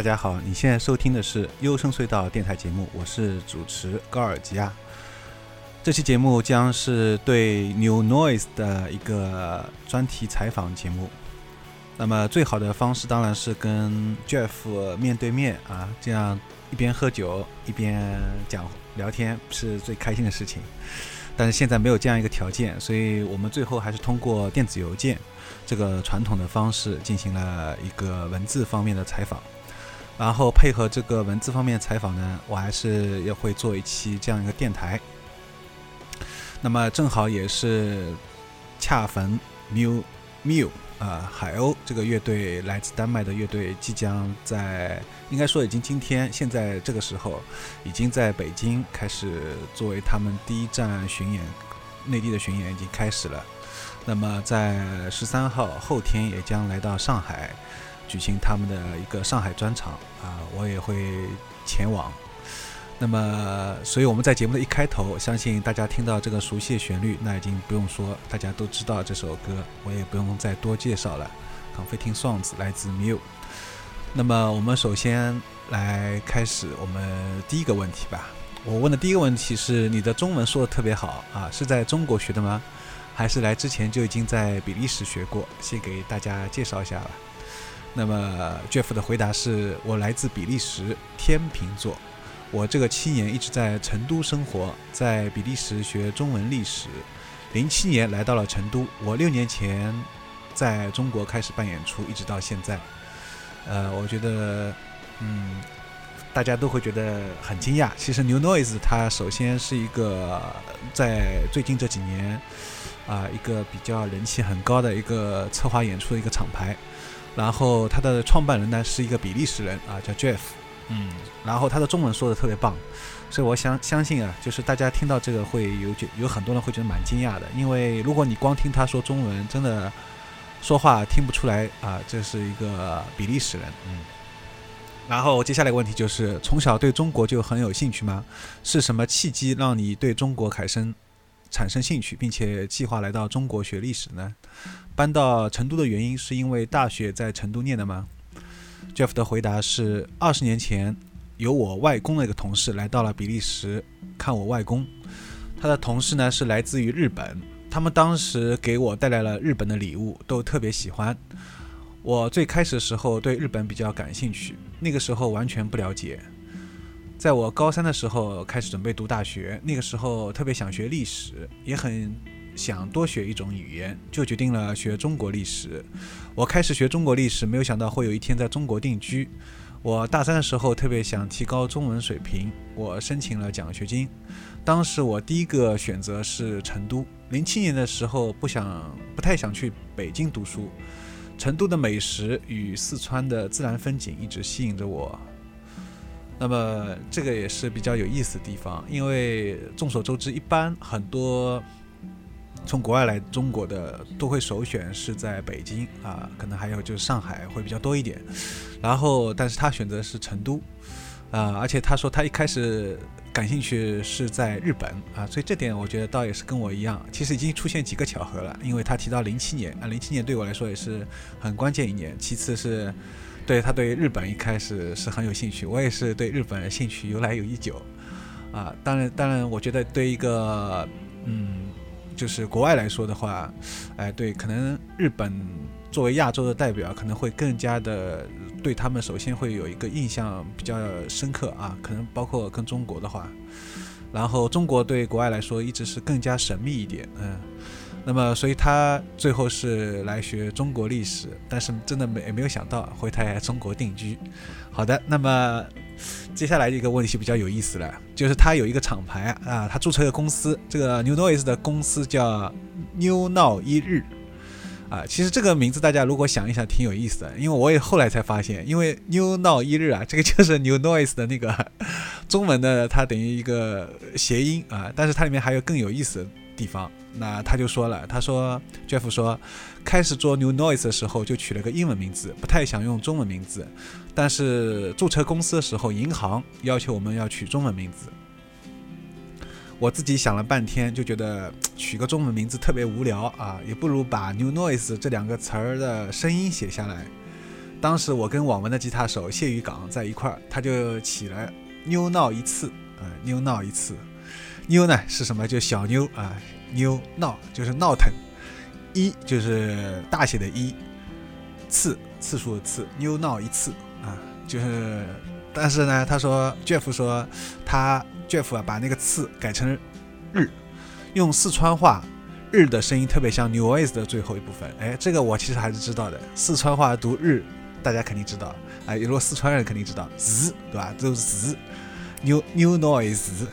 大家好，你现在收听的是优声隧道电台节目，我是主持高尔吉亚。这期节目将是对 New Noise 的一个专题采访节目。那么最好的方式当然是跟 Jeff 面对面啊，这样一边喝酒一边讲聊天是最开心的事情。但是现在没有这样一个条件，所以我们最后还是通过电子邮件这个传统的方式进行了一个文字方面的采访。然后配合这个文字方面采访呢，我还是要会做一期这样一个电台。那么正好也是恰逢 Miu Miu 啊海鸥这个乐队来自丹麦的乐队即将在，应该说已经今天现在这个时候已经在北京开始作为他们第一站巡演，内地的巡演已经开始了。那么在十三号后天也将来到上海。举行他们的一个上海专场啊，我也会前往。那么，所以我们在节目的一开头，相信大家听到这个熟悉的旋律，那已经不用说，大家都知道这首歌，我也不用再多介绍了。Confetti Songs 来自 Miu。那么，我们首先来开始我们第一个问题吧。我问的第一个问题是：你的中文说的特别好啊，是在中国学的吗？还是来之前就已经在比利时学过？先给大家介绍一下吧。那么，Jeff 的回答是：我来自比利时，天秤座。我这个七年一直在成都生活，在比利时学中文历史。零七年来到了成都，我六年前在中国开始办演出，一直到现在。呃，我觉得，嗯，大家都会觉得很惊讶。其实 New Noise 它首先是一个在最近这几年啊一个比较人气很高的一个策划演出的一个厂牌。然后他的创办人呢是一个比利时人啊，叫 Jeff，嗯，然后他的中文说的特别棒，所以我想相信啊，就是大家听到这个会有觉有很多人会觉得蛮惊讶的，因为如果你光听他说中文，真的说话听不出来啊，这是一个比利时人，嗯。然后接下来问题就是，从小对中国就很有兴趣吗？是什么契机让你对中国凯生产生兴趣，并且计划来到中国学历史呢？搬到成都的原因是因为大学在成都念的吗？Jeff 的回答是：二十年前，有我外公的一个同事来到了比利时看我外公。他的同事呢是来自于日本，他们当时给我带来了日本的礼物，都特别喜欢。我最开始的时候对日本比较感兴趣，那个时候完全不了解。在我高三的时候开始准备读大学，那个时候特别想学历史，也很。想多学一种语言，就决定了学中国历史。我开始学中国历史，没有想到会有一天在中国定居。我大三的时候特别想提高中文水平，我申请了奖学金。当时我第一个选择是成都。零七年的时候不想不太想去北京读书，成都的美食与四川的自然风景一直吸引着我。那么这个也是比较有意思的地方，因为众所周知，一般很多。从国外来中国的都会首选是在北京啊，可能还有就是上海会比较多一点。然后，但是他选择是成都啊，而且他说他一开始感兴趣是在日本啊，所以这点我觉得倒也是跟我一样，其实已经出现几个巧合了。因为他提到零七年啊，零七年对我来说也是很关键一年。其次是对他对日本一开始是很有兴趣，我也是对日本兴趣由来有已久啊。当然，当然，我觉得对一个嗯。就是国外来说的话，哎，对，可能日本作为亚洲的代表，可能会更加的对他们首先会有一个印象比较深刻啊，可能包括跟中国的话，然后中国对国外来说一直是更加神秘一点，嗯，那么所以他最后是来学中国历史，但是真的没没有想到会在中国定居。好的，那么。接下来一个问题比较有意思了，就是他有一个厂牌啊，他注册一个公司，这个 New Noise 的公司叫 New Now 一日啊。其实这个名字大家如果想一想，挺有意思的，因为我也后来才发现，因为 New Now 一日啊，这个就是 New Noise 的那个中文的，它等于一个谐音啊。但是它里面还有更有意思的地方，那他就说了，他说 Jeff 说，开始做 New Noise 的时候就取了个英文名字，不太想用中文名字。但是注册公司的时候，银行要求我们要取中文名字。我自己想了半天，就觉得取个中文名字特别无聊啊，也不如把 New Noise 这两个词儿的声音写下来。当时我跟网文的吉他手谢宇港在一块儿，他就起了 New Now 一次，啊，New Now 一次。New 呢是什么？就小妞啊，New Now 就是闹腾，一就是大写的一，次次数的次，New Now 一次啊。就是，但是呢，他说 Jeff 说他 Jeff 啊，把那个次改成日，用四川话日的声音特别像 noise 的最后一部分。哎，这个我其实还是知道的。四川话读日，大家肯定知道。哎，如果四川人肯定知道，z 对吧？都是 z，new new noise，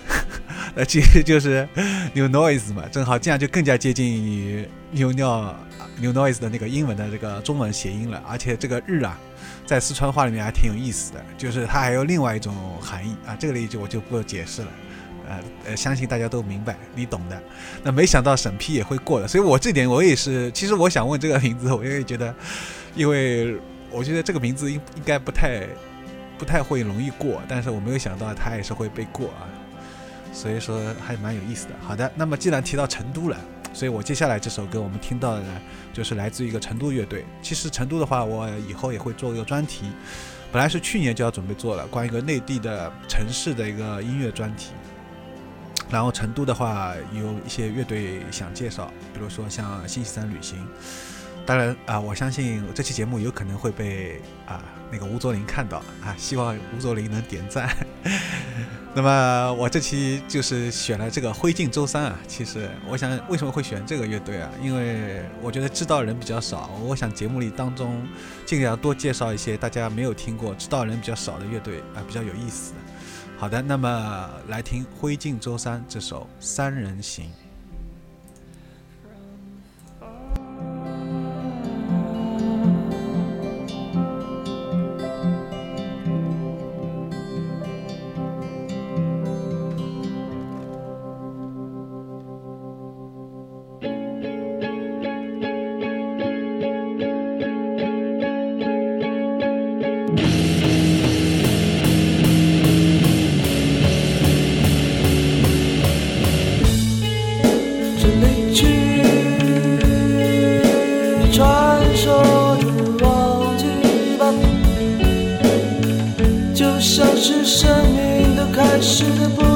呃其实就是 new noise 嘛。正好这样就更加接近于 new new new noise 的那个英文的这个中文谐音了。而且这个日啊。在四川话里面还挺有意思的，就是它还有另外一种含义啊，这个例句我就不解释了，呃呃，相信大家都明白，你懂的。那没想到审批也会过的，所以我这点我也是，其实我想问这个名字，我也觉得，因为我觉得这个名字应应该不太不太会容易过，但是我没有想到它也是会被过啊，所以说还蛮有意思的。好的，那么既然提到成都了。所以我接下来这首歌我们听到的呢，就是来自一个成都乐队。其实成都的话，我以后也会做一个专题，本来是去年就要准备做了，关于一个内地的城市的一个音乐专题。然后成都的话，有一些乐队想介绍，比如说像星期三旅行。当然啊，我相信这期节目有可能会被啊那个吴卓林看到啊，希望吴卓林能点赞。那么我这期就是选了这个灰烬周三啊。其实我想为什么会选这个乐队啊？因为我觉得知道人比较少，我想节目里当中尽量多介绍一些大家没有听过、知道人比较少的乐队啊，比较有意思。好的，那么来听灰烬周三这首《三人行》。你是个。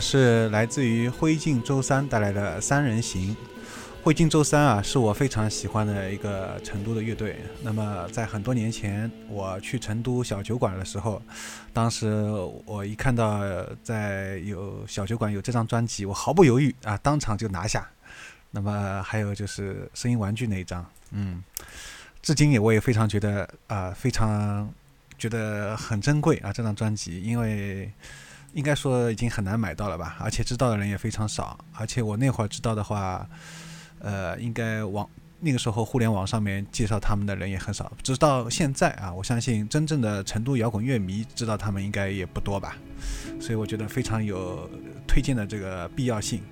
是来自于灰烬周三带来的三人行。灰烬周三啊，是我非常喜欢的一个成都的乐队。那么在很多年前，我去成都小酒馆的时候，当时我一看到在有小酒馆有这张专辑，我毫不犹豫啊，当场就拿下。那么还有就是声音玩具那一张，嗯，至今也我也非常觉得啊，非常觉得很珍贵啊，这张专辑，因为。应该说已经很难买到了吧，而且知道的人也非常少。而且我那会儿知道的话，呃，应该网那个时候互联网上面介绍他们的人也很少。直到现在啊，我相信真正的成都摇滚乐迷知道他们应该也不多吧。所以我觉得非常有推荐的这个必要性。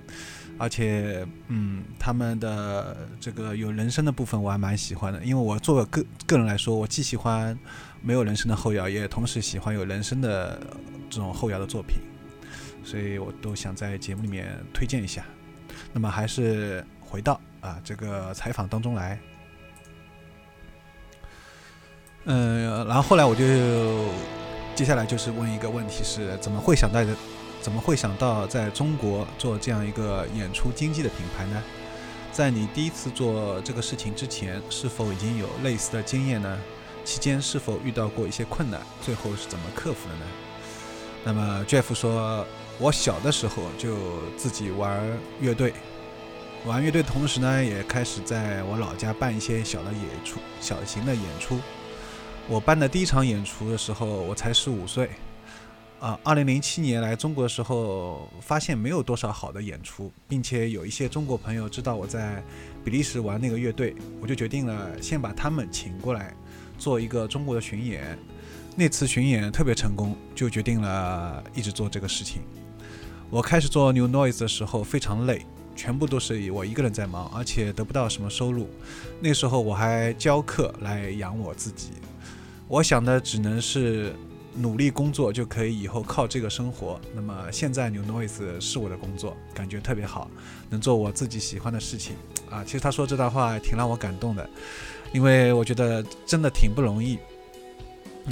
而且，嗯，他们的这个有人声的部分我还蛮喜欢的，因为我作为个个人来说，我既喜欢没有人声的后摇，也同时喜欢有人声的。这种后摇的作品，所以我都想在节目里面推荐一下。那么还是回到啊这个采访当中来。嗯，然后后来我就接下来就是问一个问题：是怎么会想到的？怎么会想到在中国做这样一个演出经济的品牌呢？在你第一次做这个事情之前，是否已经有类似的经验呢？期间是否遇到过一些困难？最后是怎么克服的呢？那么 Jeff 说：“我小的时候就自己玩乐队，玩乐队同时呢，也开始在我老家办一些小的演出，小型的演出。我办的第一场演出的时候，我才十五岁。啊，二零零七年来中国的时候，发现没有多少好的演出，并且有一些中国朋友知道我在比利时玩那个乐队，我就决定了先把他们请过来，做一个中国的巡演。”那次巡演特别成功，就决定了一直做这个事情。我开始做 New Noise 的时候非常累，全部都是我一个人在忙，而且得不到什么收入。那时候我还教课来养我自己。我想的只能是努力工作就可以以后靠这个生活。那么现在 New Noise 是我的工作，感觉特别好，能做我自己喜欢的事情啊。其实他说这段话挺让我感动的，因为我觉得真的挺不容易。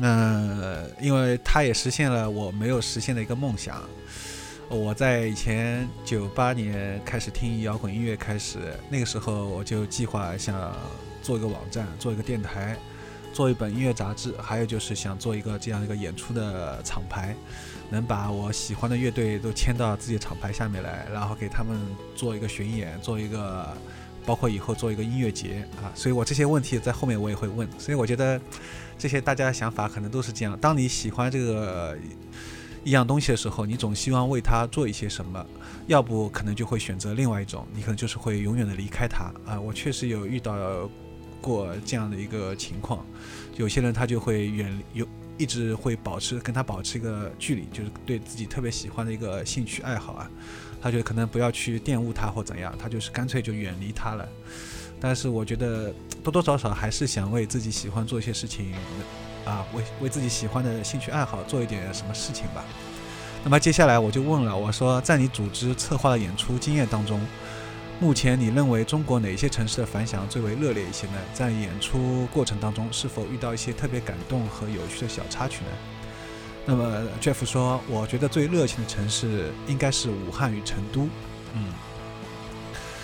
嗯，因为他也实现了我没有实现的一个梦想。我在以前九八年开始听摇滚音乐，开始那个时候我就计划想做一个网站，做一个电台，做一本音乐杂志，还有就是想做一个这样一个演出的厂牌，能把我喜欢的乐队都签到自己的厂牌下面来，然后给他们做一个巡演，做一个包括以后做一个音乐节啊。所以我这些问题在后面我也会问，所以我觉得。这些大家的想法可能都是这样：当你喜欢这个一样东西的时候，你总希望为它做一些什么；要不可能就会选择另外一种，你可能就是会永远的离开它啊！我确实有遇到过这样的一个情况，有些人他就会远有一直会保持跟他保持一个距离，就是对自己特别喜欢的一个兴趣爱好啊，他就可能不要去玷污他或怎样，他就是干脆就远离他了。但是我觉得多多少少还是想为自己喜欢做一些事情，啊，为为自己喜欢的兴趣爱好做一点什么事情吧。那么接下来我就问了，我说在你组织策划的演出经验当中，目前你认为中国哪些城市的反响最为热烈一些呢？在演出过程当中是否遇到一些特别感动和有趣的小插曲呢？那么 Jeff 说，我觉得最热情的城市应该是武汉与成都，嗯。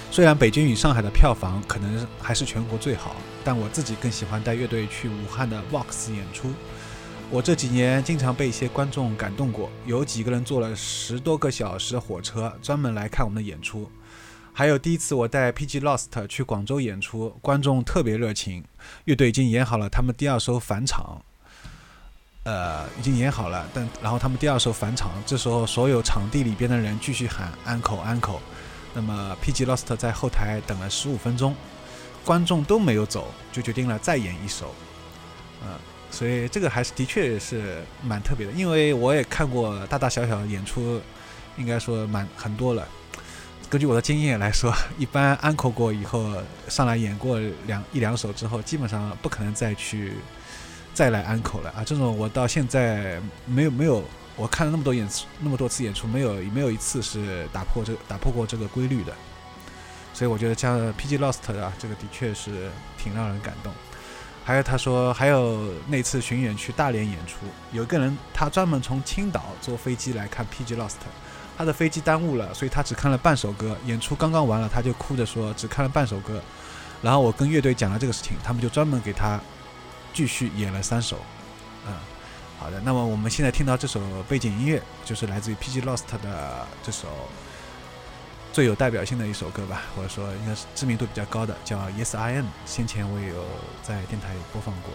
虽然北京与上海的票房可能还是全国最好，但我自己更喜欢带乐队去武汉的 Vox 演出。我这几年经常被一些观众感动过，有几个人坐了十多个小时的火车专门来看我们的演出。还有第一次我带 PG Lost 去广州演出，观众特别热情，乐队已经演好了他们第二首返场，呃，已经演好了，但然后他们第二首返场，这时候所有场地里边的人继续喊 Uncle Uncle，。那么，P.G. Lost 在后台等了十五分钟，观众都没有走，就决定了再演一首。嗯，所以这个还是的确是蛮特别的，因为我也看过大大小小演出，应该说蛮很多了。根据我的经验来说，一般 Uncle 过以后上来演过两一两首之后，基本上不可能再去再来安口了啊。这种我到现在没有没有。我看了那么多演出，那么多次演出，没有没有一次是打破这打破过这个规律的，所以我觉得像 PG Lost 啊，这个的确是挺让人感动。还有他说，还有那次巡演去大连演出，有一个人他专门从青岛坐飞机来看 PG Lost，他的飞机耽误了，所以他只看了半首歌，演出刚刚完了，他就哭着说只看了半首歌。然后我跟乐队讲了这个事情，他们就专门给他继续演了三首。嗯，好的，那么我们现在听到这首背景音乐，就是来自于 PG Lost 的这首。最有代表性的一首歌吧，或者说应该是知名度比较高的，叫《Yes I Am》。先前我也有在电台播放过。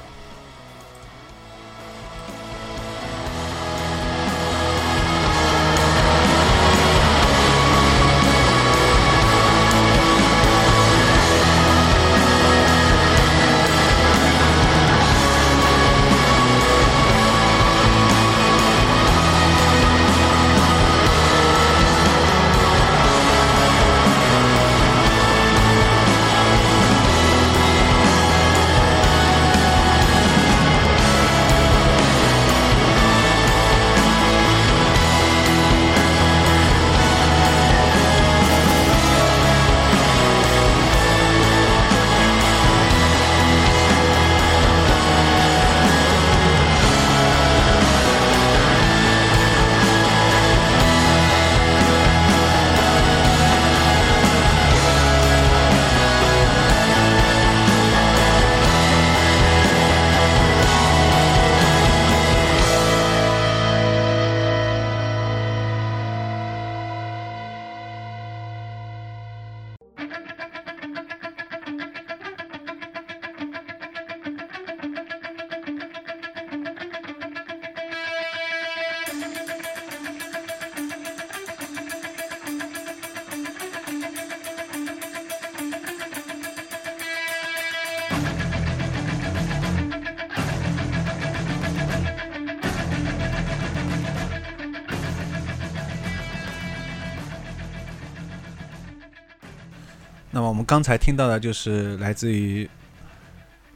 刚才听到的就是来自于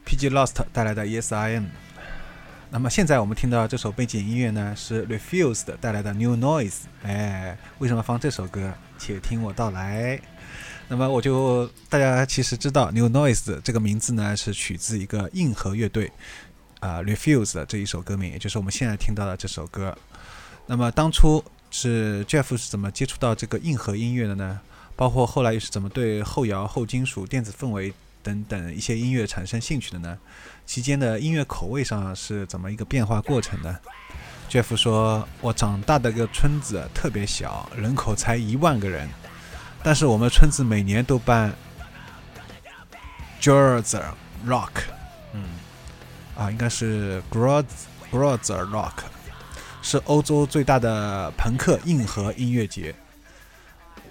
PG Lost 带来的 Yes I Am。那么现在我们听到这首背景音乐呢，是 Refused 带来的 New Noise。哎，为什么放这首歌？且听我道来。那么我就大家其实知道 New Noise 这个名字呢，是取自一个硬核乐队啊 Refused 这一首歌名，也就是我们现在听到的这首歌。那么当初是 Jeff 是怎么接触到这个硬核音乐的呢？包括后来又是怎么对后摇、后金属、电子氛围等等一些音乐产生兴趣的呢？期间的音乐口味上是怎么一个变化过程呢？Jeff 说：“我长大的个村子特别小，人口才一万个人，但是我们村子每年都办 Grozer Rock，嗯，啊，应该是 GROZ Grozer Rock，是欧洲最大的朋克硬核音乐节。”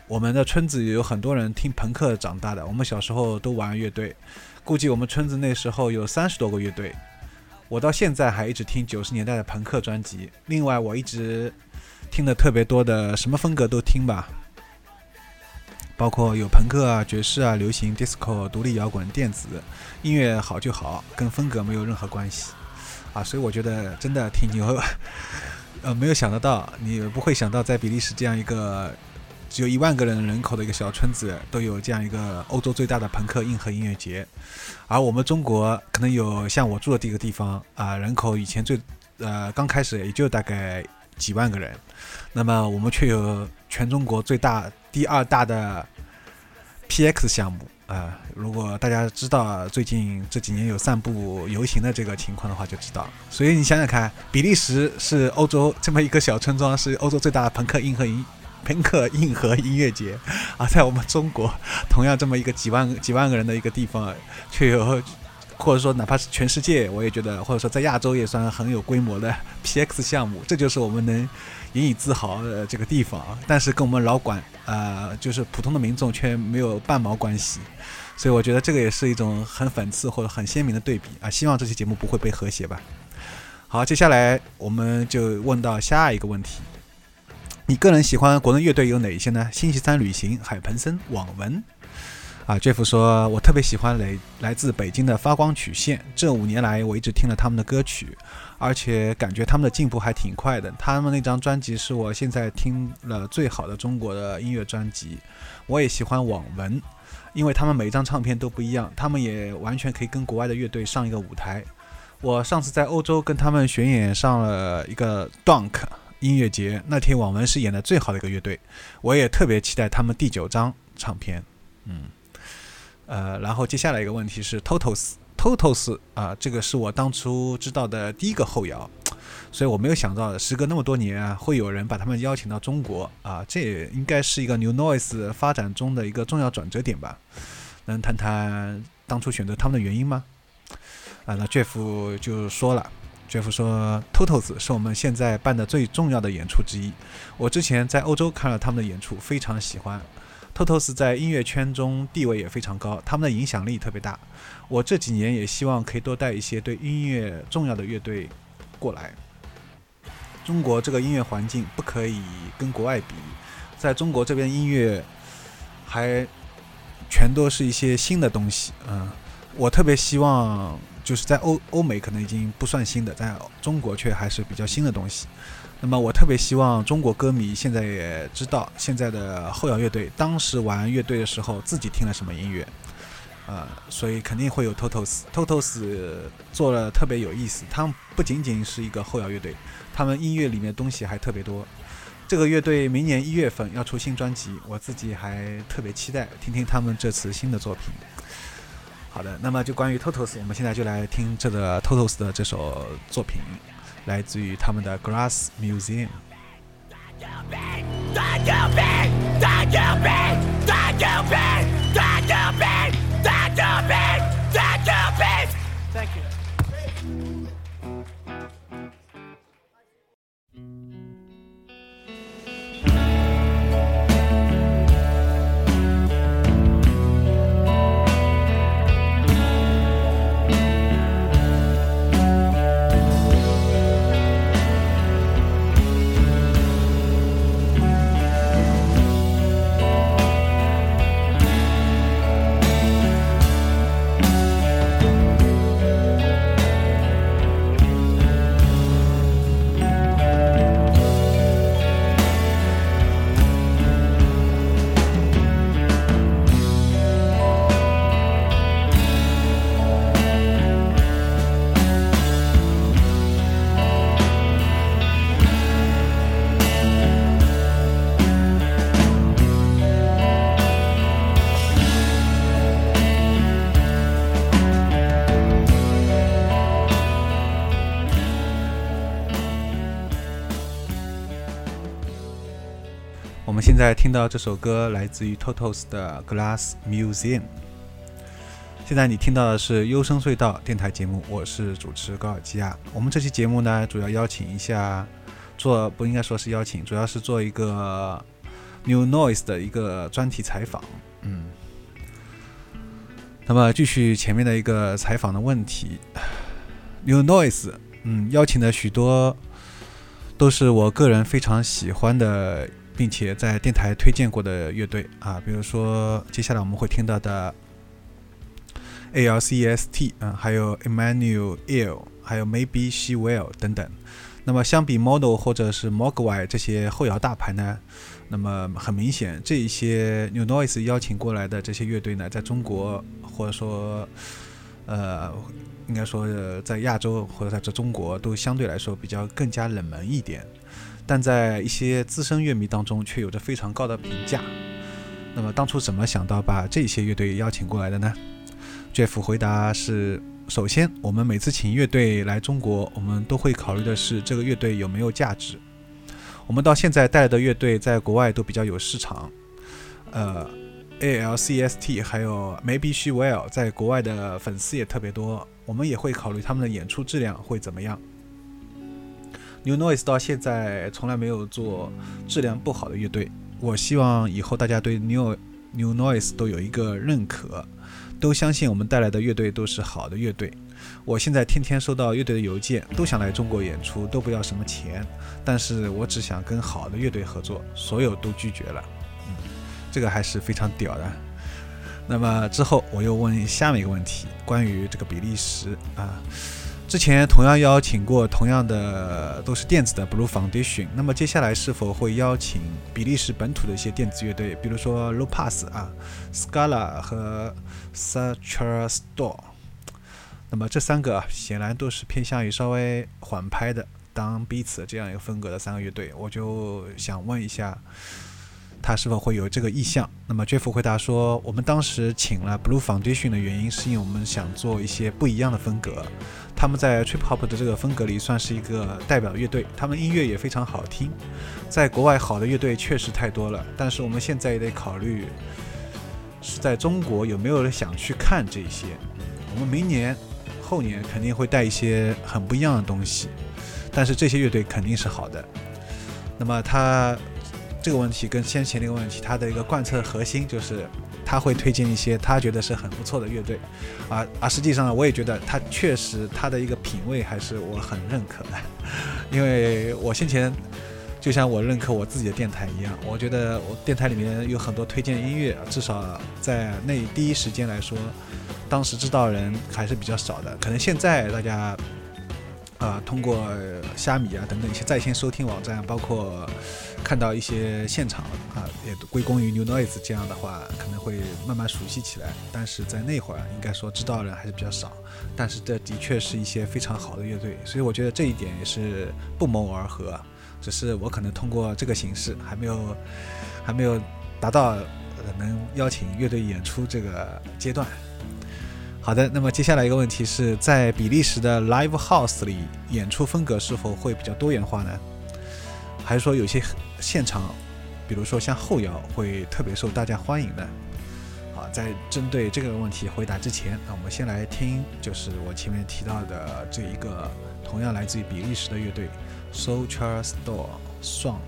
我们的村子有很多人听朋克长大的，我们小时候都玩乐队，估计我们村子那时候有三十多个乐队。我到现在还一直听九十年代的朋克专辑。另外，我一直听的特别多的，什么风格都听吧，包括有朋克啊、爵士啊、流行、disco、独立摇滚、电子音乐，好就好，跟风格没有任何关系啊。所以我觉得真的挺牛，呃，没有想得到，你不会想到在比利时这样一个。只有一万个人人口的一个小村子，都有这样一个欧洲最大的朋克硬核音乐节，而我们中国可能有像我住的这个地方啊，人口以前最呃刚开始也就大概几万个人，那么我们却有全中国最大第二大的 PX 项目啊！如果大家知道最近这几年有散步游行的这个情况的话，就知道。所以你想想看，比利时是欧洲这么一个小村庄，是欧洲最大的朋克硬核音。朋克硬核音乐节啊，在我们中国，同样这么一个几万几万个人的一个地方，却有，或者说哪怕是全世界，我也觉得，或者说在亚洲也算很有规模的 PX 项目，这就是我们能引以自豪的这个地方。但是跟我们老管啊，就是普通的民众却没有半毛关系，所以我觉得这个也是一种很讽刺或者很鲜明的对比啊。希望这期节目不会被和谐吧。好，接下来我们就问到下一个问题。你个人喜欢国内乐队有哪一些呢？星期三旅行、海盆森、网文。啊，Jeff 说，我特别喜欢来来自北京的发光曲线。这五年来，我一直听了他们的歌曲，而且感觉他们的进步还挺快的。他们那张专辑是我现在听了最好的中国的音乐专辑。我也喜欢网文，因为他们每一张唱片都不一样，他们也完全可以跟国外的乐队上一个舞台。我上次在欧洲跟他们巡演上了一个 Dunk 音乐节，那天网文是演的最好的一个乐队，我也特别期待他们第九张唱片。嗯，呃，然后接下来一个问题是 Totos，Totos 啊，这个是我当初知道的第一个后摇。所以我没有想到，时隔那么多年啊，会有人把他们邀请到中国啊，这也应该是一个 New Noise 发展中的一个重要转折点吧？能谈谈当初选择他们的原因吗？啊，那 Jeff 就说了，Jeff 说 Totos 是我们现在办的最重要的演出之一。我之前在欧洲看了他们的演出，非常喜欢。Totos 在音乐圈中地位也非常高，他们的影响力特别大。我这几年也希望可以多带一些对音乐重要的乐队过来。中国这个音乐环境不可以跟国外比，在中国这边音乐还全都是一些新的东西，嗯，我特别希望就是在欧欧美可能已经不算新的，在中国却还是比较新的东西。那么我特别希望中国歌迷现在也知道现在的后摇乐队当时玩乐队的时候自己听了什么音乐。呃，所以肯定会有 Totos，Totos 做了特别有意思。他们不仅仅是一个后摇乐队，他们音乐里面东西还特别多。这个乐队明年一月份要出新专辑，我自己还特别期待听听他们这次新的作品。好的，那么就关于 Totos，我们现在就来听这个 Totos 的这首作品，来自于他们的 Grass Museum。在听到这首歌来自于 Totos 的 Glass Museum。现在你听到的是优声隧道电台节目，我是主持高尔基亚。我们这期节目呢，主要邀请一下做不应该说是邀请，主要是做一个 New Noise 的一个专题采访。嗯，那么继续前面的一个采访的问题，New Noise，嗯，邀请的许多都是我个人非常喜欢的。并且在电台推荐过的乐队啊，比如说接下来我们会听到的 ALCST 啊，还有 Emmanuel 还有 Maybe She Will 等等。那么相比 Model 或者是 Mogwai 这些后摇大牌呢，那么很明显，这一些 New Noise 邀请过来的这些乐队呢，在中国或者说呃，应该说在亚洲或者在这中国都相对来说比较更加冷门一点。但在一些资深乐迷当中，却有着非常高的评价。那么当初怎么想到把这些乐队邀请过来的呢？Jeff 回答是：首先，我们每次请乐队来中国，我们都会考虑的是这个乐队有没有价值。我们到现在带来的乐队在国外都比较有市场，呃，ALCST 还有 Maybe She Will 在国外的粉丝也特别多，我们也会考虑他们的演出质量会怎么样。New Noise 到现在从来没有做质量不好的乐队。我希望以后大家对 New New Noise 都有一个认可，都相信我们带来的乐队都是好的乐队。我现在天天收到乐队的邮件，都想来中国演出，都不要什么钱，但是我只想跟好的乐队合作，所有都拒绝了。嗯，这个还是非常屌的。那么之后我又问下面一个问题，关于这个比利时啊。之前同样邀请过同样的都是电子的 Blue Foundation，那么接下来是否会邀请比利时本土的一些电子乐队，比如说 Low Pass 啊、Scala 和 Such a Store？那么这三个显然都是偏向于稍微缓拍的当 beats 这样一个风格的三个乐队，我就想问一下。他是否会有这个意向？那么 Jeff 回答说：“我们当时请了 Blue Foundation 的原因，是因为我们想做一些不一样的风格。他们在 Trip Hop 的这个风格里算是一个代表乐队，他们音乐也非常好听。在国外好的乐队确实太多了，但是我们现在也得考虑是在中国有没有人想去看这些。我们明年、后年肯定会带一些很不一样的东西，但是这些乐队肯定是好的。那么他。”这个问题跟先前那个问题，他的一个贯彻核心就是他会推荐一些他觉得是很不错的乐队，啊啊，实际上呢，我也觉得他确实他的一个品味还是我很认可的，因为我先前就像我认可我自己的电台一样，我觉得我电台里面有很多推荐音乐，至少在那第一时间来说，当时知道人还是比较少的，可能现在大家。啊，通过虾米啊等等一些在线收听网站，包括看到一些现场啊，也归功于 New Noise 这样的话，可能会慢慢熟悉起来。但是在那会儿，应该说知道的人还是比较少。但是这的确是一些非常好的乐队，所以我觉得这一点也是不谋而合。只是我可能通过这个形式，还没有还没有达到能邀请乐队演出这个阶段。好的，那么接下来一个问题是在比利时的 live house 里演出风格是否会比较多元化呢？还是说有些现场，比如说像后摇会特别受大家欢迎呢？好，在针对这个问题回答之前，那我们先来听，就是我前面提到的这一个同样来自于比利时的乐队 Soulchar Store Song。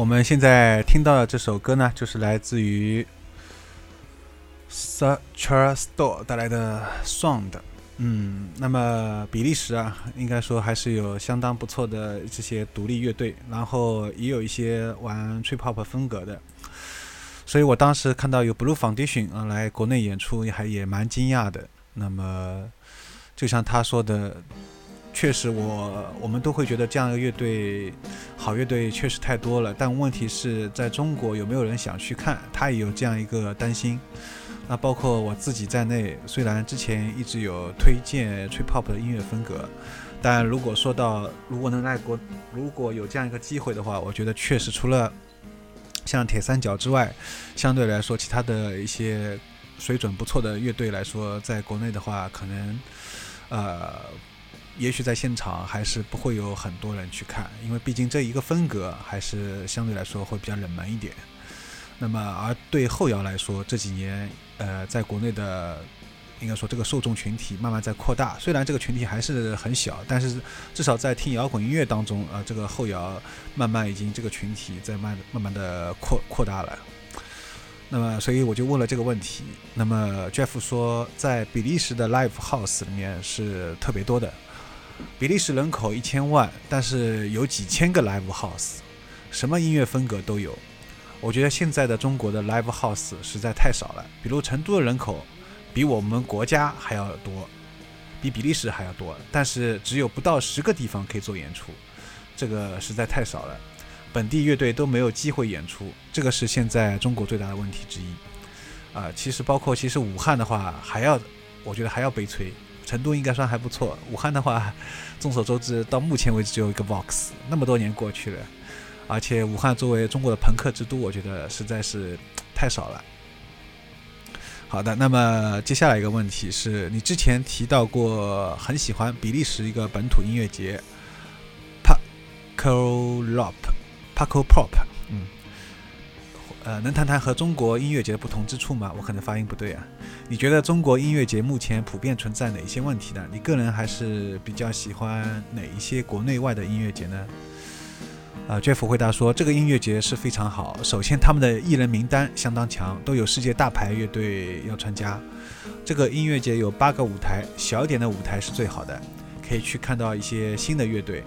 我们现在听到的这首歌呢，就是来自于 Such a Store 带来的《Sound》。嗯，那么比利时啊，应该说还是有相当不错的这些独立乐队，然后也有一些玩 trip hop 风格的。所以我当时看到有 Blue Foundation 啊来国内演出，还也蛮惊讶的。那么，就像他说的。确实，我我们都会觉得这样一个乐队，好乐队确实太多了。但问题是在中国有没有人想去看？他也有这样一个担心。那包括我自己在内，虽然之前一直有推荐 trip hop 的音乐风格，但如果说到如果能来国，如果有这样一个机会的话，我觉得确实除了像铁三角之外，相对来说其他的一些水准不错的乐队来说，在国内的话，可能呃。也许在现场还是不会有很多人去看，因为毕竟这一个风格还是相对来说会比较冷门一点。那么，而对后摇来说，这几年呃，在国内的应该说这个受众群体慢慢在扩大。虽然这个群体还是很小，但是至少在听摇滚音乐当中，呃，这个后摇慢慢已经这个群体在慢慢慢的扩扩大了。那么，所以我就问了这个问题。那么，Jeff 说，在比利时的 Live House 里面是特别多的。比利时人口一千万，但是有几千个 live house，什么音乐风格都有。我觉得现在的中国的 live house 实在太少了。比如成都的人口比我们国家还要多，比比利时还要多，但是只有不到十个地方可以做演出，这个实在太少了。本地乐队都没有机会演出，这个是现在中国最大的问题之一。啊，其实包括其实武汉的话，还要我觉得还要悲催。成都应该算还不错，武汉的话，众所周知，到目前为止只有一个 Vox，那么多年过去了，而且武汉作为中国的朋克之都，我觉得实在是太少了。好的，那么接下来一个问题是你之前提到过很喜欢比利时一个本土音乐节，Paco Lop，Paco Pop，嗯。呃，能谈谈和中国音乐节的不同之处吗？我可能发音不对啊。你觉得中国音乐节目前普遍存在哪一些问题呢？你个人还是比较喜欢哪一些国内外的音乐节呢？啊，Jeff 回答说，这个音乐节是非常好。首先，他们的艺人名单相当强，都有世界大牌乐队要参加。这个音乐节有八个舞台，小一点的舞台是最好的，可以去看到一些新的乐队。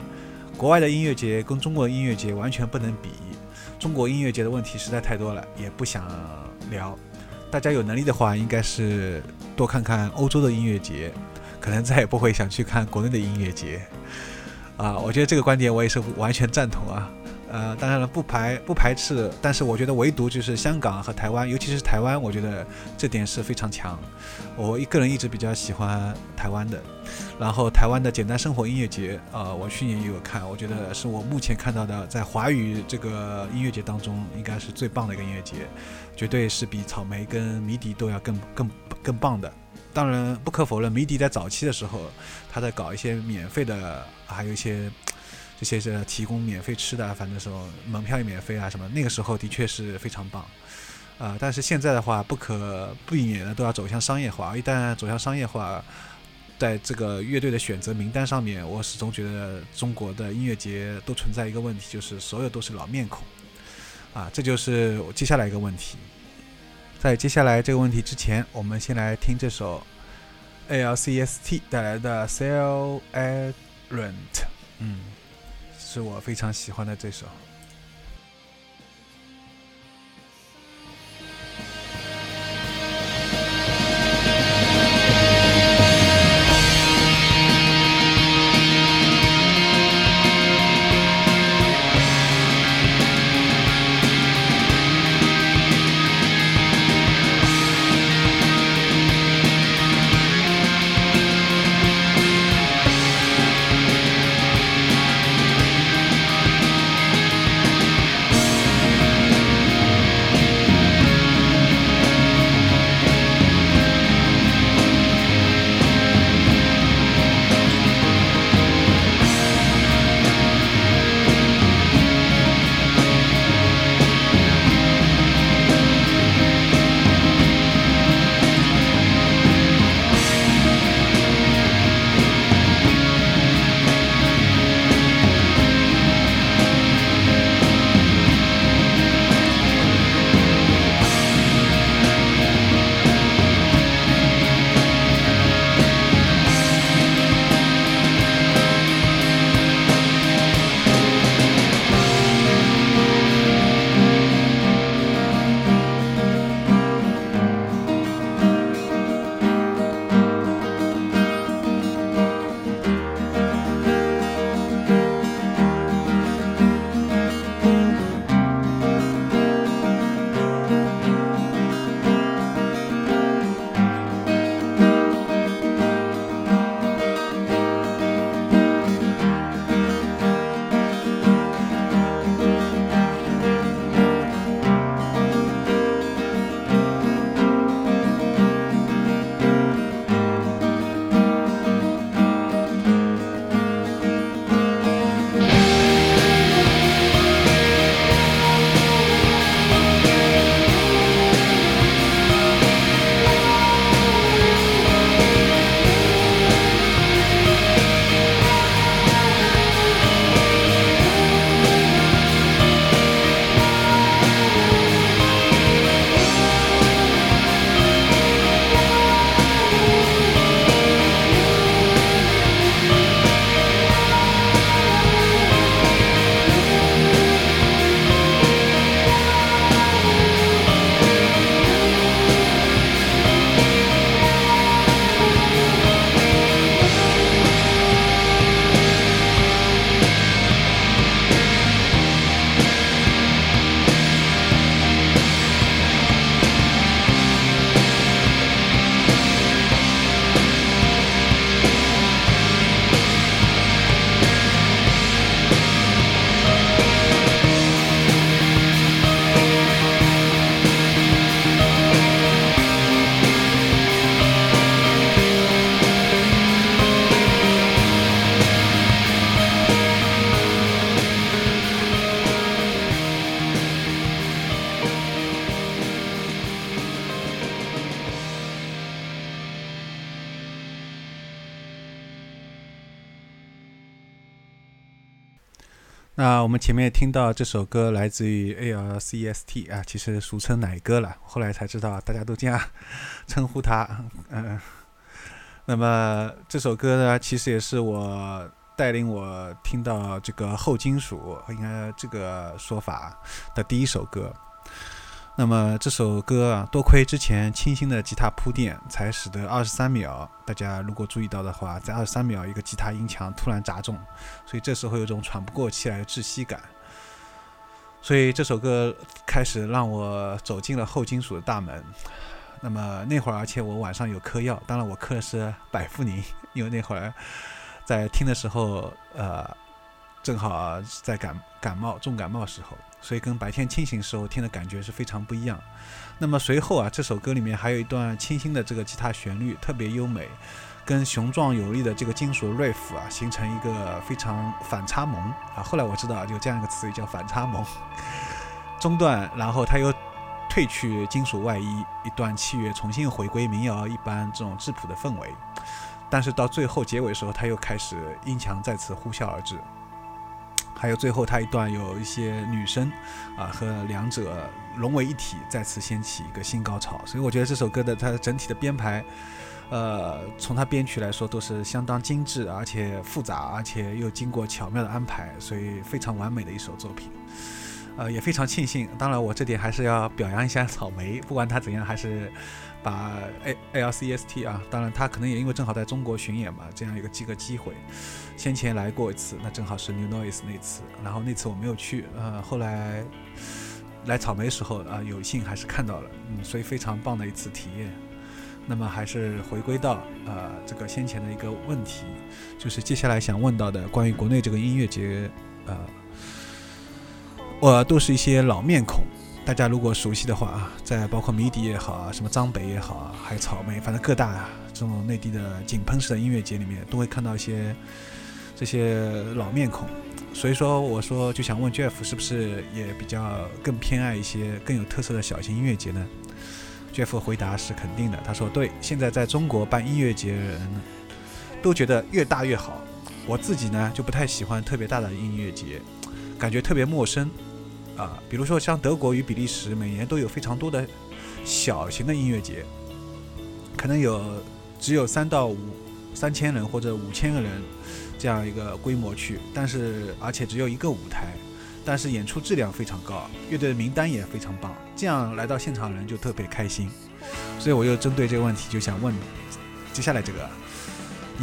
国外的音乐节跟中国的音乐节完全不能比。中国音乐节的问题实在太多了，也不想聊。大家有能力的话，应该是多看看欧洲的音乐节，可能再也不会想去看国内的音乐节。啊，我觉得这个观点我也是完全赞同啊。呃，当然了，不排不排斥，但是我觉得唯独就是香港和台湾，尤其是台湾，我觉得这点是非常强。我一个人一直比较喜欢台湾的，然后台湾的简单生活音乐节，呃，我去年也有看，我觉得是我目前看到的在华语这个音乐节当中，应该是最棒的一个音乐节，绝对是比草莓跟迷笛都要更更更棒的。当然，不可否认，迷笛在早期的时候，他在搞一些免费的，还有一些。这些是提供免费吃的，反正说门票也免费啊什么，那个时候的确是非常棒，啊，但是现在的话不可避免的都要走向商业化，一旦走向商业化，在这个乐队的选择名单上面，我始终觉得中国的音乐节都存在一个问题，就是所有都是老面孔，啊，这就是接下来一个问题。在接下来这个问题之前，我们先来听这首 A L C S T 带来的 Sell a Rent，嗯。是我非常喜欢的这首。我们前面听到这首歌来自于 A.L.C.S.T 啊，其实俗称奶哥了。后来才知道大家都这样 称呼他。嗯，那么这首歌呢，其实也是我带领我听到这个后金属，应该这个说法的第一首歌。那么这首歌啊，多亏之前清新的吉他铺垫，才使得二十三秒。大家如果注意到的话，在二十三秒，一个吉他音墙突然砸中，所以这时候有种喘不过气来的窒息感。所以这首歌开始让我走进了后金属的大门。那么那会儿，而且我晚上有嗑药，当然我嗑的是百富宁，因为那会儿在听的时候，呃，正好在感感冒重感冒时候。所以跟白天清醒时候听的感觉是非常不一样。那么随后啊，这首歌里面还有一段清新的这个吉他旋律，特别优美，跟雄壮有力的这个金属 riff 啊，形成一个非常反差萌啊。后来我知道，有这样一个词语叫反差萌。中段，然后他又褪去金属外衣，一段器乐重新回归民谣一般这种质朴的氛围。但是到最后结尾的时候，他又开始音墙再次呼啸而至。还有最后，他一段有一些女声，啊，和两者融为一体，再次掀起一个新高潮。所以我觉得这首歌的它整体的编排，呃，从它编曲来说都是相当精致，而且复杂，而且又经过巧妙的安排，所以非常完美的一首作品。呃，也非常庆幸。当然，我这点还是要表扬一下草莓，不管他怎样，还是。把 A A L C S T 啊，当然他可能也因为正好在中国巡演嘛，这样一个机个机会，先前来过一次，那正好是 New Noise 那次，然后那次我没有去，呃，后来来草莓时候啊，有幸还是看到了，嗯，所以非常棒的一次体验。那么还是回归到呃这个先前的一个问题，就是接下来想问到的关于国内这个音乐节，呃，我都是一些老面孔。大家如果熟悉的话啊，在包括迷笛也好啊，什么张北也好啊，还有草莓，反正各大这种内地的井喷式的音乐节里面，都会看到一些这些老面孔。所以说，我说就想问 Jeff，是不是也比较更偏爱一些更有特色的小型音乐节呢？Jeff 回答是肯定的，他说对，现在在中国办音乐节的人都觉得越大越好。我自己呢就不太喜欢特别大的音乐节，感觉特别陌生。啊，比如说像德国与比利时，每年都有非常多的小型的音乐节，可能有只有三到五三千人或者五千个人这样一个规模去，但是而且只有一个舞台，但是演出质量非常高，乐队的名单也非常棒，这样来到现场的人就特别开心，所以我又针对这个问题就想问接下来这个。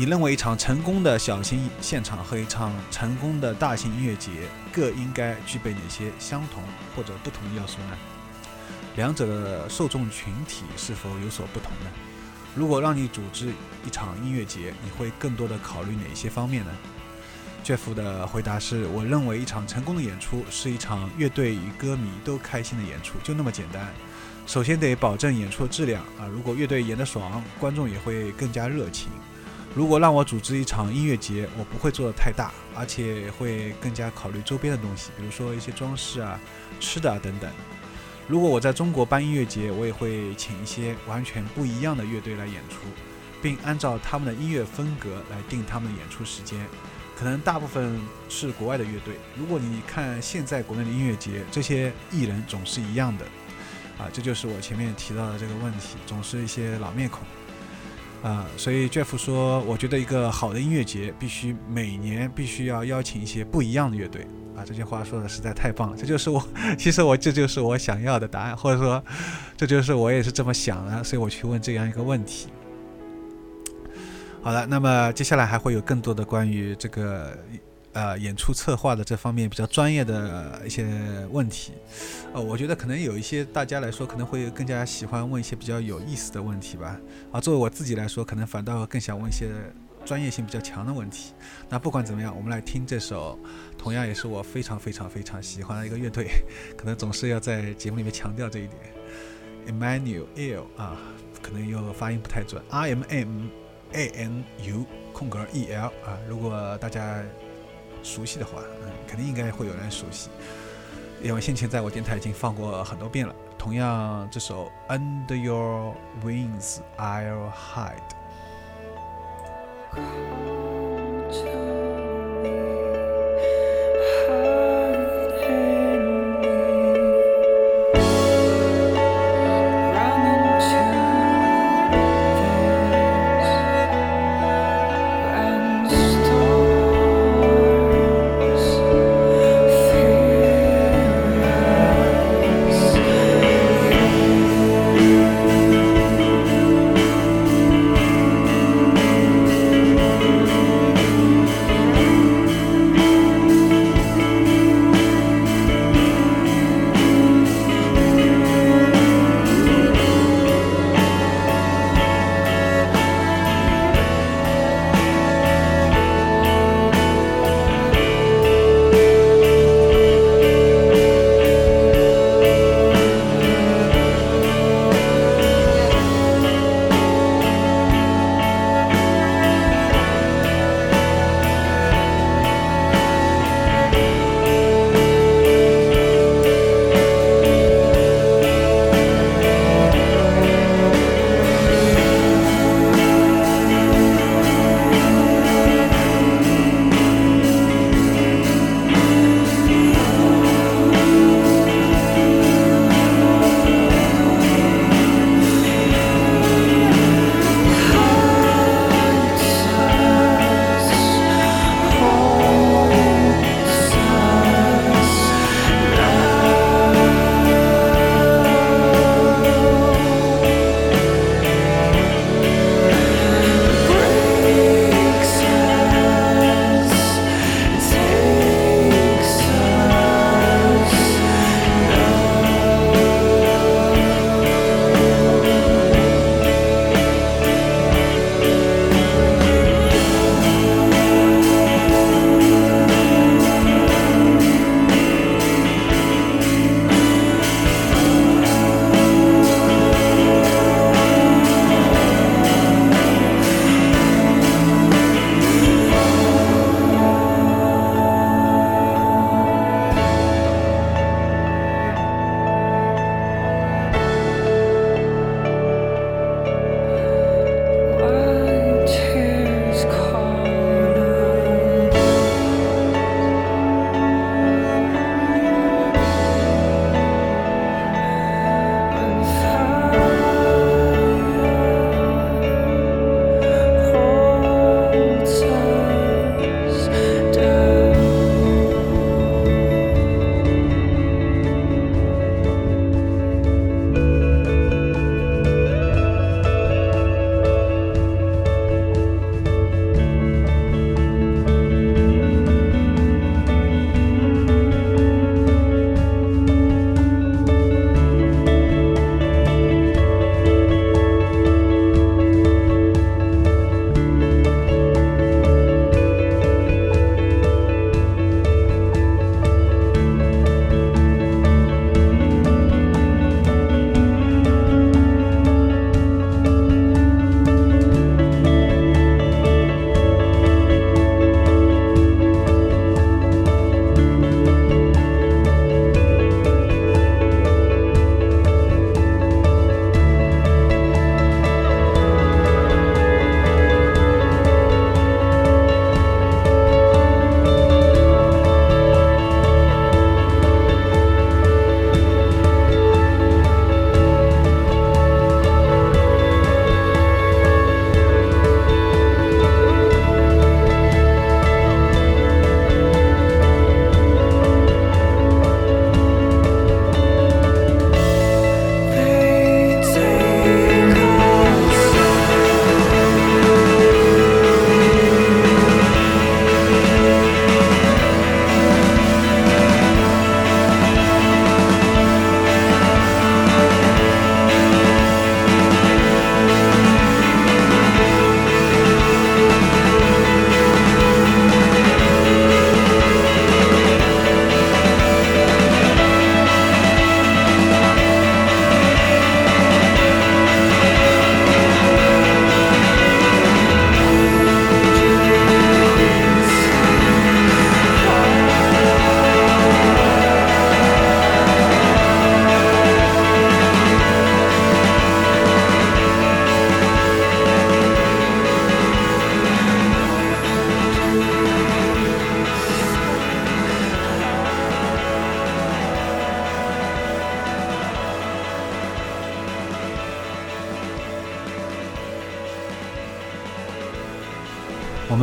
你认为一场成功的小型现场和一场成功的大型音乐节各应该具备哪些相同或者不同的要素呢？两者的受众群体是否有所不同呢？如果让你组织一场音乐节，你会更多的考虑哪些方面呢？Jeff 的回答是：我认为一场成功的演出是一场乐队与歌迷都开心的演出，就那么简单。首先得保证演出的质量啊，如果乐队演得爽，观众也会更加热情。如果让我组织一场音乐节，我不会做的太大，而且会更加考虑周边的东西，比如说一些装饰啊、吃的啊等等。如果我在中国办音乐节，我也会请一些完全不一样的乐队来演出，并按照他们的音乐风格来定他们的演出时间。可能大部分是国外的乐队。如果你看现在国内的音乐节，这些艺人总是一样的，啊，这就是我前面提到的这个问题，总是一些老面孔。啊，所以 Jeff 说，我觉得一个好的音乐节必须每年必须要邀请一些不一样的乐队啊。这句话说的实在太棒了，这就是我，其实我这就是我想要的答案，或者说，这就是我也是这么想的，所以我去问这样一个问题。好了，那么接下来还会有更多的关于这个。呃，演出策划的这方面比较专业的一些问题，呃，我觉得可能有一些大家来说可能会更加喜欢问一些比较有意思的问题吧。啊，作为我自己来说，可能反倒更想问一些专业性比较强的问题。那不管怎么样，我们来听这首，同样也是我非常非常非常喜欢的一个乐队，可能总是要在节目里面强调这一点。Emmanuel 啊，可能又发音不太准，R M M A N U 空格 E L 啊，如果大家。熟悉的话，嗯，肯定应该会有人熟悉，因为先前在我电台已经放过很多遍了。同样，这首《Under Your Wings I'll Hide》。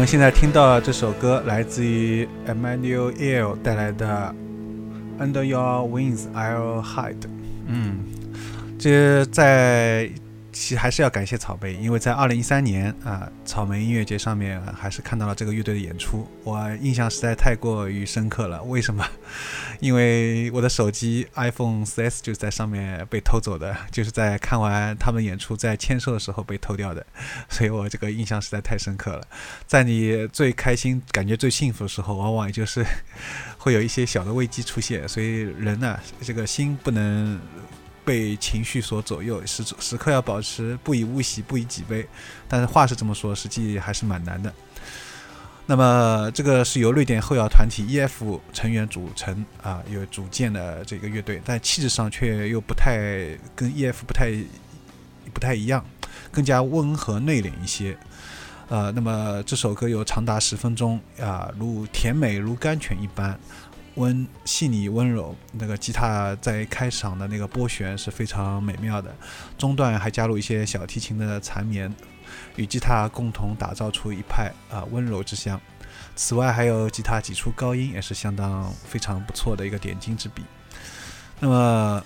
现在听到这首歌来自于 Emmanuel L 带来的《Under Your Wings I'll Hide》。嗯，这在。其实还是要感谢草莓，因为在二零一三年啊，草莓音乐节上面还是看到了这个乐队的演出，我印象实在太过于深刻了。为什么？因为我的手机 iPhone 4S 就是在上面被偷走的，就是在看完他们演出在签售的时候被偷掉的，所以我这个印象实在太深刻了。在你最开心、感觉最幸福的时候，往往也就是会有一些小的危机出现，所以人呢，这个心不能。被情绪所左右，时时刻要保持不以物喜，不以己悲。但是话是这么说，实际还是蛮难的。那么，这个是由瑞典后摇团体 E.F 成员组成啊，有组建的这个乐队，但气质上却又不太跟 E.F 不太不太一样，更加温和内敛一些。呃，那么这首歌有长达十分钟啊，如甜美如甘泉一般。温细腻温柔，那个吉他在开场的那个拨弦是非常美妙的，中段还加入一些小提琴的缠绵，与吉他共同打造出一派啊温柔之乡。此外，还有吉他几处高音也是相当非常不错的一个点睛之笔。那么，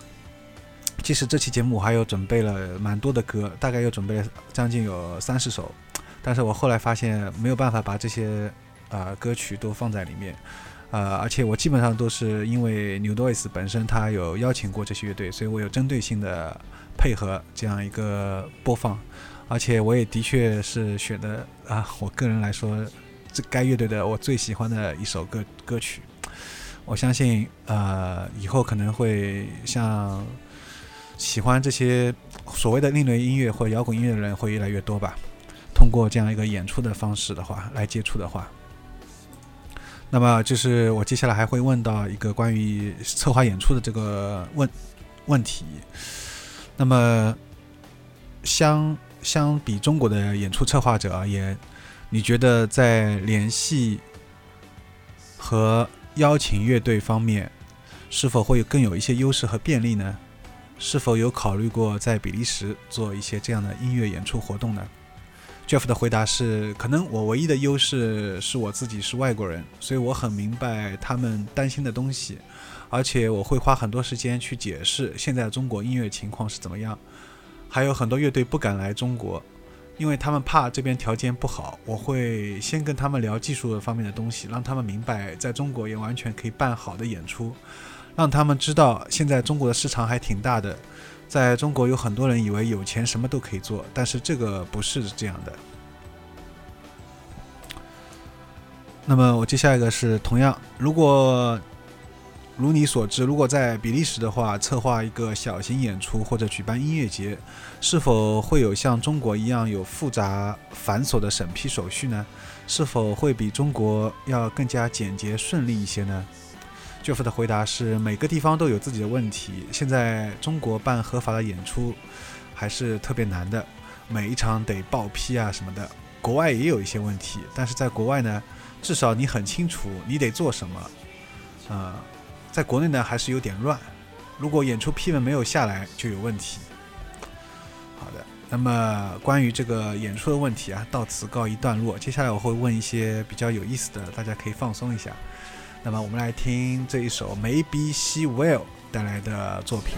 其实这期节目我还有准备了蛮多的歌，大概又准备了将近有三十首，但是我后来发现没有办法把这些啊歌曲都放在里面。呃，而且我基本上都是因为 New Noise 本身他有邀请过这些乐队，所以我有针对性的配合这样一个播放，而且我也的确是选的啊，我个人来说，这该乐队的我最喜欢的一首歌歌曲。我相信，呃，以后可能会像喜欢这些所谓的另类音乐或摇滚音乐的人会越来越多吧。通过这样一个演出的方式的话来接触的话。那么就是我接下来还会问到一个关于策划演出的这个问问题。那么相相比中国的演出策划者而言，你觉得在联系和邀请乐队方面，是否会有更有一些优势和便利呢？是否有考虑过在比利时做一些这样的音乐演出活动呢？Jeff 的回答是：可能我唯一的优势是我自己是外国人，所以我很明白他们担心的东西，而且我会花很多时间去解释现在中国音乐情况是怎么样。还有很多乐队不敢来中国，因为他们怕这边条件不好。我会先跟他们聊技术方面的东西，让他们明白在中国也完全可以办好的演出，让他们知道现在中国的市场还挺大的。在中国有很多人以为有钱什么都可以做，但是这个不是这样的。那么我接下一个是同样，如果如你所知，如果在比利时的话，策划一个小型演出或者举办音乐节，是否会有像中国一样有复杂繁琐的审批手续呢？是否会比中国要更加简洁顺利一些呢？Jeff 的回答是：每个地方都有自己的问题。现在中国办合法的演出还是特别难的，每一场得报批啊什么的。国外也有一些问题，但是在国外呢，至少你很清楚你得做什么。呃，在国内呢还是有点乱。如果演出批文没有下来，就有问题。好的，那么关于这个演出的问题啊，到此告一段落。接下来我会问一些比较有意思的，大家可以放松一下。那么我们来听这一首 Maybe She Will 带来的作品。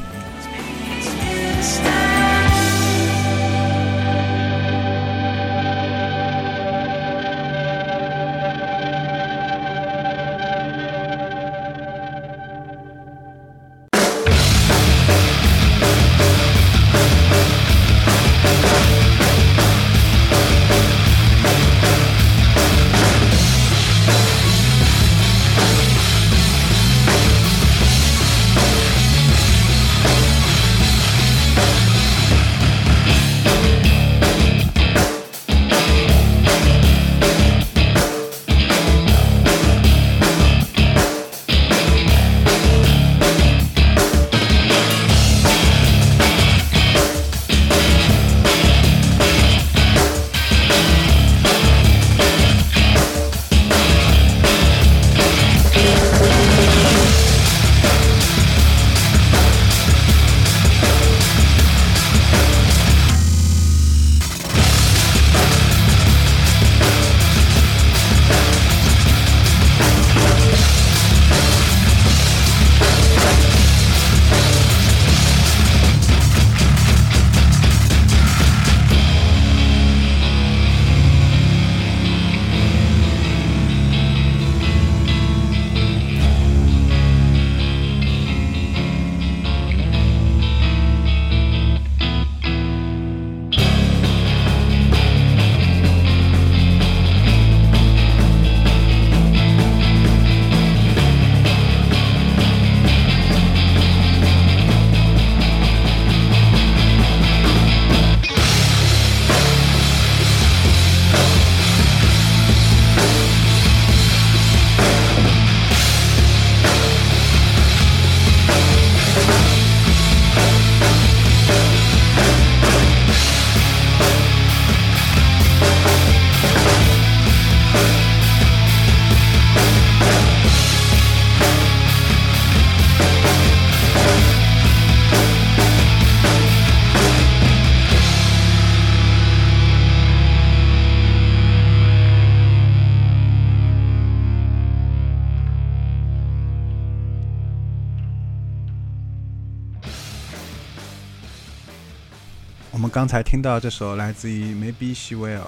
刚才听到这首来自于 Maybe She Will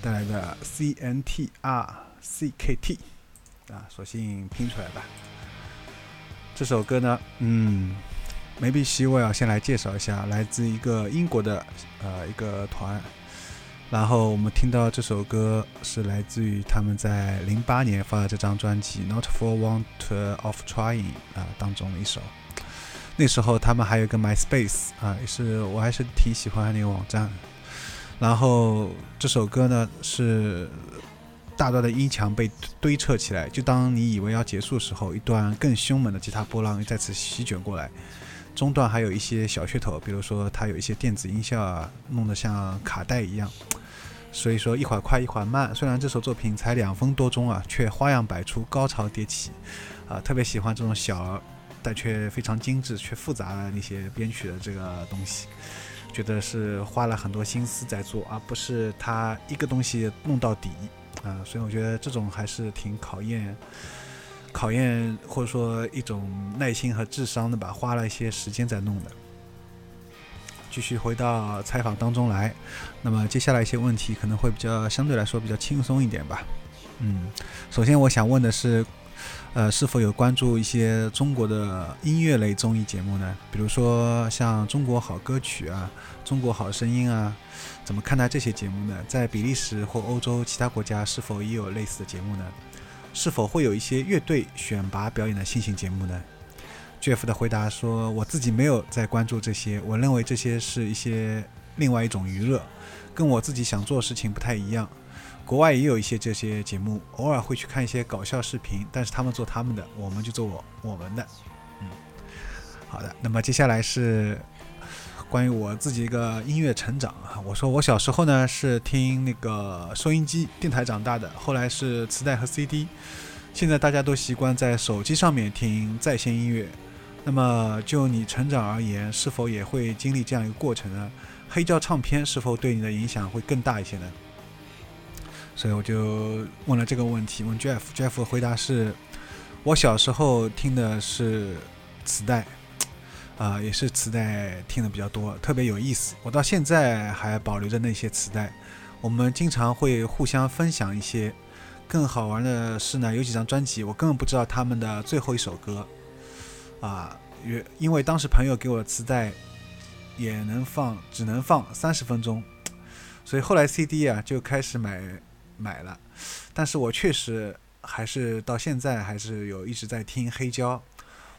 带来的 C N T R C K T 啊，索性拼出来吧。这首歌呢，嗯，Maybe She Will 先来介绍一下，来自一个英国的呃一个团。然后我们听到这首歌是来自于他们在零八年发的这张专辑《Not for Want of Trying》啊当中的一首。那时候他们还有一个 MySpace 啊，也是我还是挺喜欢那个网站。然后这首歌呢是大段的音墙被堆砌起来，就当你以为要结束的时候，一段更凶猛的吉他波浪再次席卷过来。中段还有一些小噱头，比如说它有一些电子音效啊，弄得像卡带一样。所以说一会儿快一会儿慢。虽然这首作品才两分多钟啊，却花样百出，高潮迭起啊，特别喜欢这种小。但却非常精致却复杂的那些编曲的这个东西，觉得是花了很多心思在做，而不是他一个东西弄到底啊。所以我觉得这种还是挺考验、考验或者说一种耐心和智商的吧，花了一些时间在弄的。继续回到采访当中来，那么接下来一些问题可能会比较相对来说比较轻松一点吧。嗯，首先我想问的是。呃，是否有关注一些中国的音乐类综艺节目呢？比如说像《中国好歌曲》啊，《中国好声音》啊，怎么看待这些节目呢？在比利时或欧洲其他国家是否也有类似的节目呢？是否会有一些乐队选拔表演的新型节目呢？Jeff 的回答说：“我自己没有在关注这些，我认为这些是一些另外一种娱乐，跟我自己想做事情不太一样。”国外也有一些这些节目，偶尔会去看一些搞笑视频，但是他们做他们的，我们就做我我们的。嗯，好的。那么接下来是关于我自己一个音乐成长啊。我说我小时候呢是听那个收音机、电台长大的，后来是磁带和 CD，现在大家都习惯在手机上面听在线音乐。那么就你成长而言，是否也会经历这样一个过程呢？黑胶唱片是否对你的影响会更大一些呢？所以我就问了这个问题，问 Jeff，Jeff 回答是：我小时候听的是磁带，啊，也是磁带听的比较多，特别有意思。我到现在还保留着那些磁带，我们经常会互相分享一些。更好玩的是呢，有几张专辑我根本不知道他们的最后一首歌，啊，因因为当时朋友给我的磁带也能放，只能放三十分钟，所以后来 CD 啊就开始买。买了，但是我确实还是到现在还是有一直在听黑胶，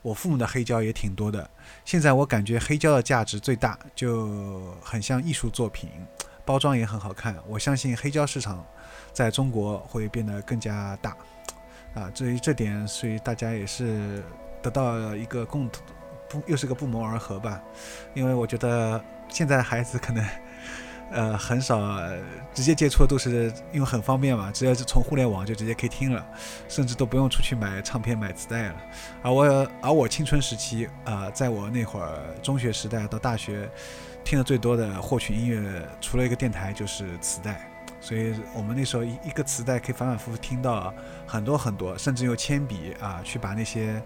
我父母的黑胶也挺多的。现在我感觉黑胶的价值最大，就很像艺术作品，包装也很好看。我相信黑胶市场在中国会变得更加大，啊，至于这点，所以大家也是得到了一个共同，不又是个不谋而合吧。因为我觉得现在孩子可能。呃，很少直接接触都是因为很方便嘛，只要是从互联网就直接可以听了，甚至都不用出去买唱片、买磁带了。而我，而我青春时期啊，在我那会儿中学时代到大学，听的最多的获取音乐，除了一个电台就是磁带。所以我们那时候一一个磁带可以反反复复听到很多很多，甚至用铅笔啊去把那些。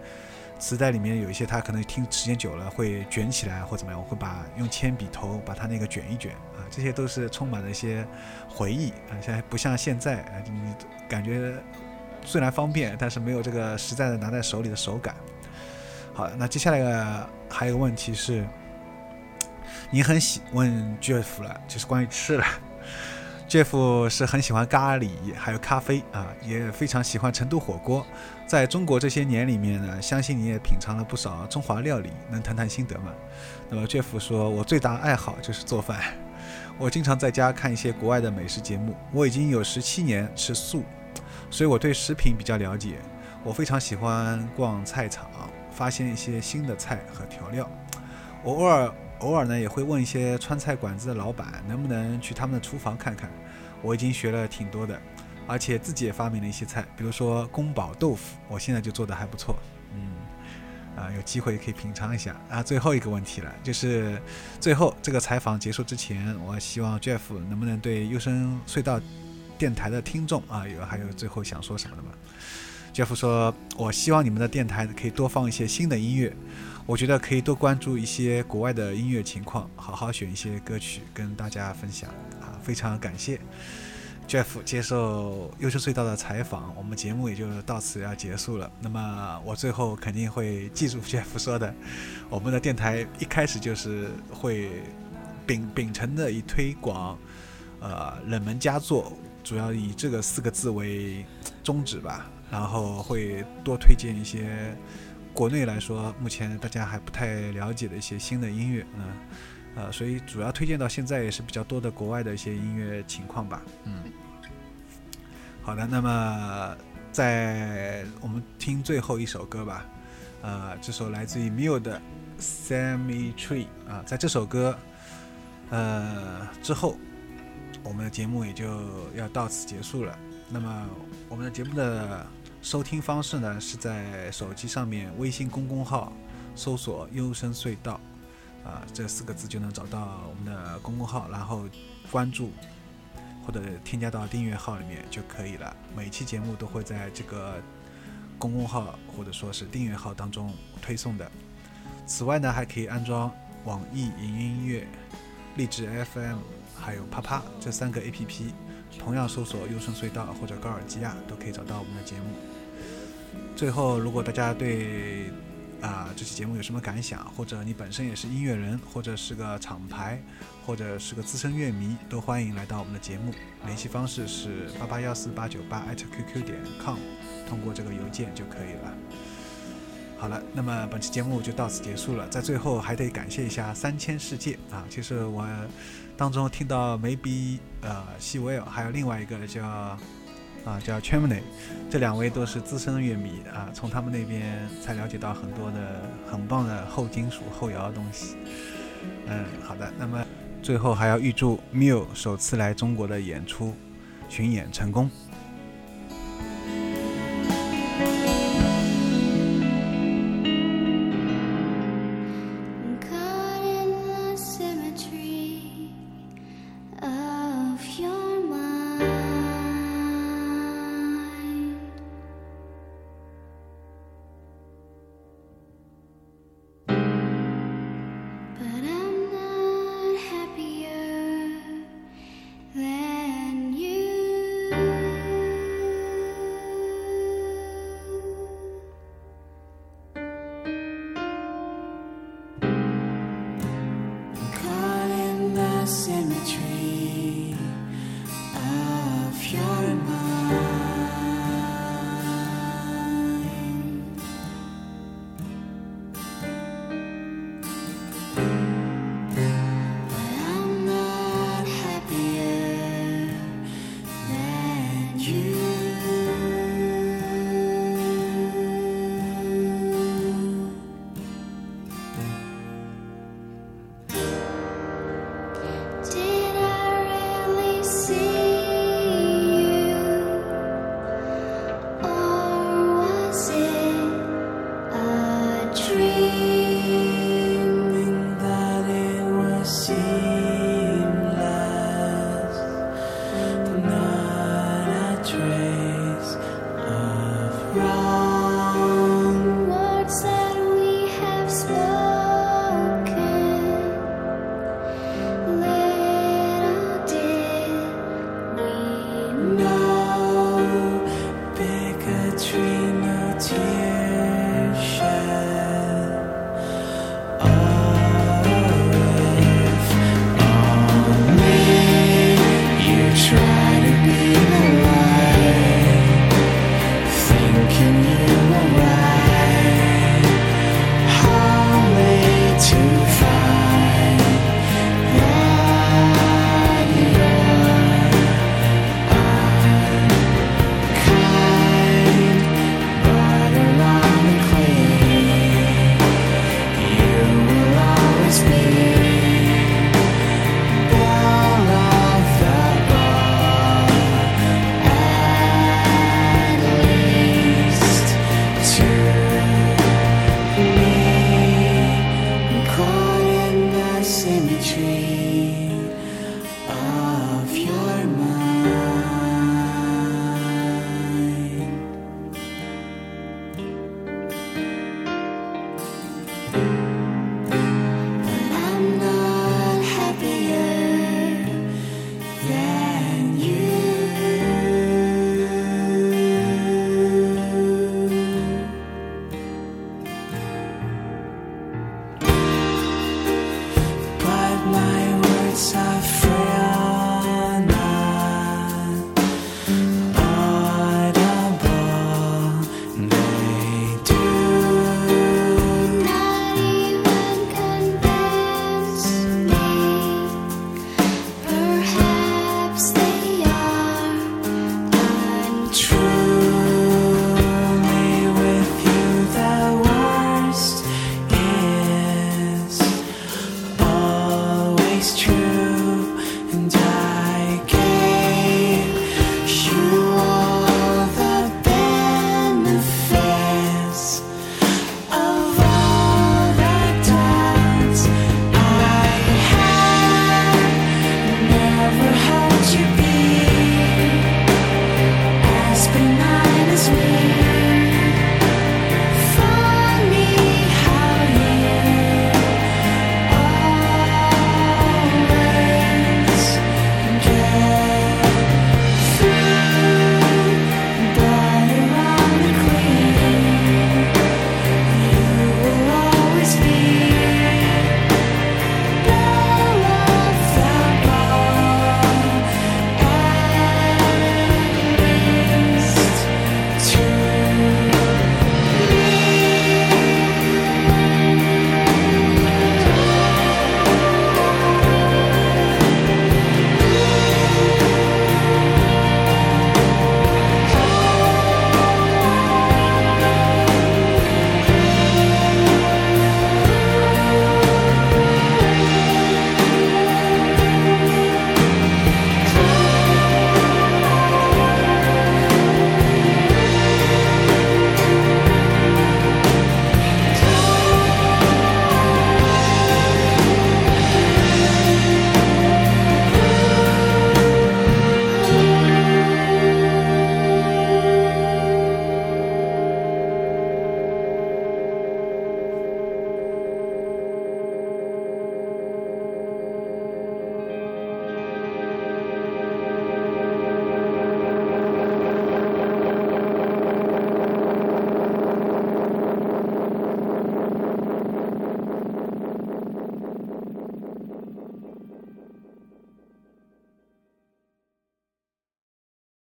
磁带里面有一些，他可能听时间久了会卷起来或怎么样，我会把用铅笔头把它那个卷一卷啊，这些都是充满了一些回忆啊。现在不像现在啊，你感觉虽然方便，但是没有这个实在的拿在手里的手感。好，那接下来还有一个问题是，你很喜问 Jeff 了，就是关于吃的。Jeff 是很喜欢咖喱，还有咖啡啊，也非常喜欢成都火锅。在中国这些年里面呢，相信你也品尝了不少中华料理，能谈谈心得吗？那么 Jeff 说：“我最大爱好就是做饭，我经常在家看一些国外的美食节目。我已经有十七年吃素，所以我对食品比较了解。我非常喜欢逛菜场，发现一些新的菜和调料。我偶尔偶尔呢也会问一些川菜馆子的老板，能不能去他们的厨房看看。我已经学了挺多的。”而且自己也发明了一些菜，比如说宫保豆腐，我现在就做的还不错。嗯，啊，有机会可以品尝一下。啊，最后一个问题了，就是最后这个采访结束之前，我希望 Jeff 能不能对优生隧道电台的听众啊，有还有最后想说什么的吗？Jeff 说：“我希望你们的电台可以多放一些新的音乐。我觉得可以多关注一些国外的音乐情况，好好选一些歌曲跟大家分享啊！非常感谢 Jeff 接受优秀隧道的采访，我们节目也就到此要结束了。那么我最后肯定会记住 Jeff 说的，我们的电台一开始就是会秉秉承的以推广呃冷门佳作，主要以这个四个字为宗旨吧，然后会多推荐一些。国内来说，目前大家还不太了解的一些新的音乐，嗯，呃，所以主要推荐到现在也是比较多的国外的一些音乐情况吧，嗯。好的，那么在我们听最后一首歌吧，呃，这首来自于 Miu 的《Semi Tree》啊，在这首歌呃之后，我们的节目也就要到此结束了。那么我们的节目的。收听方式呢，是在手机上面微信公众号搜索“优声隧道”，啊，这四个字就能找到我们的公众号，然后关注或者添加到订阅号里面就可以了。每期节目都会在这个公众号或者说是订阅号当中推送的。此外呢，还可以安装网易云音乐、荔枝 FM 还有啪啪这三个 APP。同样搜索“优胜隧道”或者“高尔基亚”都可以找到我们的节目。最后，如果大家对啊这期节目有什么感想，或者你本身也是音乐人，或者是个厂牌，或者是个资深乐迷，都欢迎来到我们的节目。联系方式是八八幺四八九八 @QQ 点 com，通过这个邮件就可以了。好了，那么本期节目就到此结束了。在最后，还得感谢一下三千世界啊，其实我。当中听到 Maybe 呃西维尔，还有另外一个叫啊叫 c h a m n e y 这两位都是资深乐迷啊，从他们那边才了解到很多的很棒的后金属后摇的东西。嗯，好的，那么最后还要预祝 Miu 首次来中国的演出巡演成功。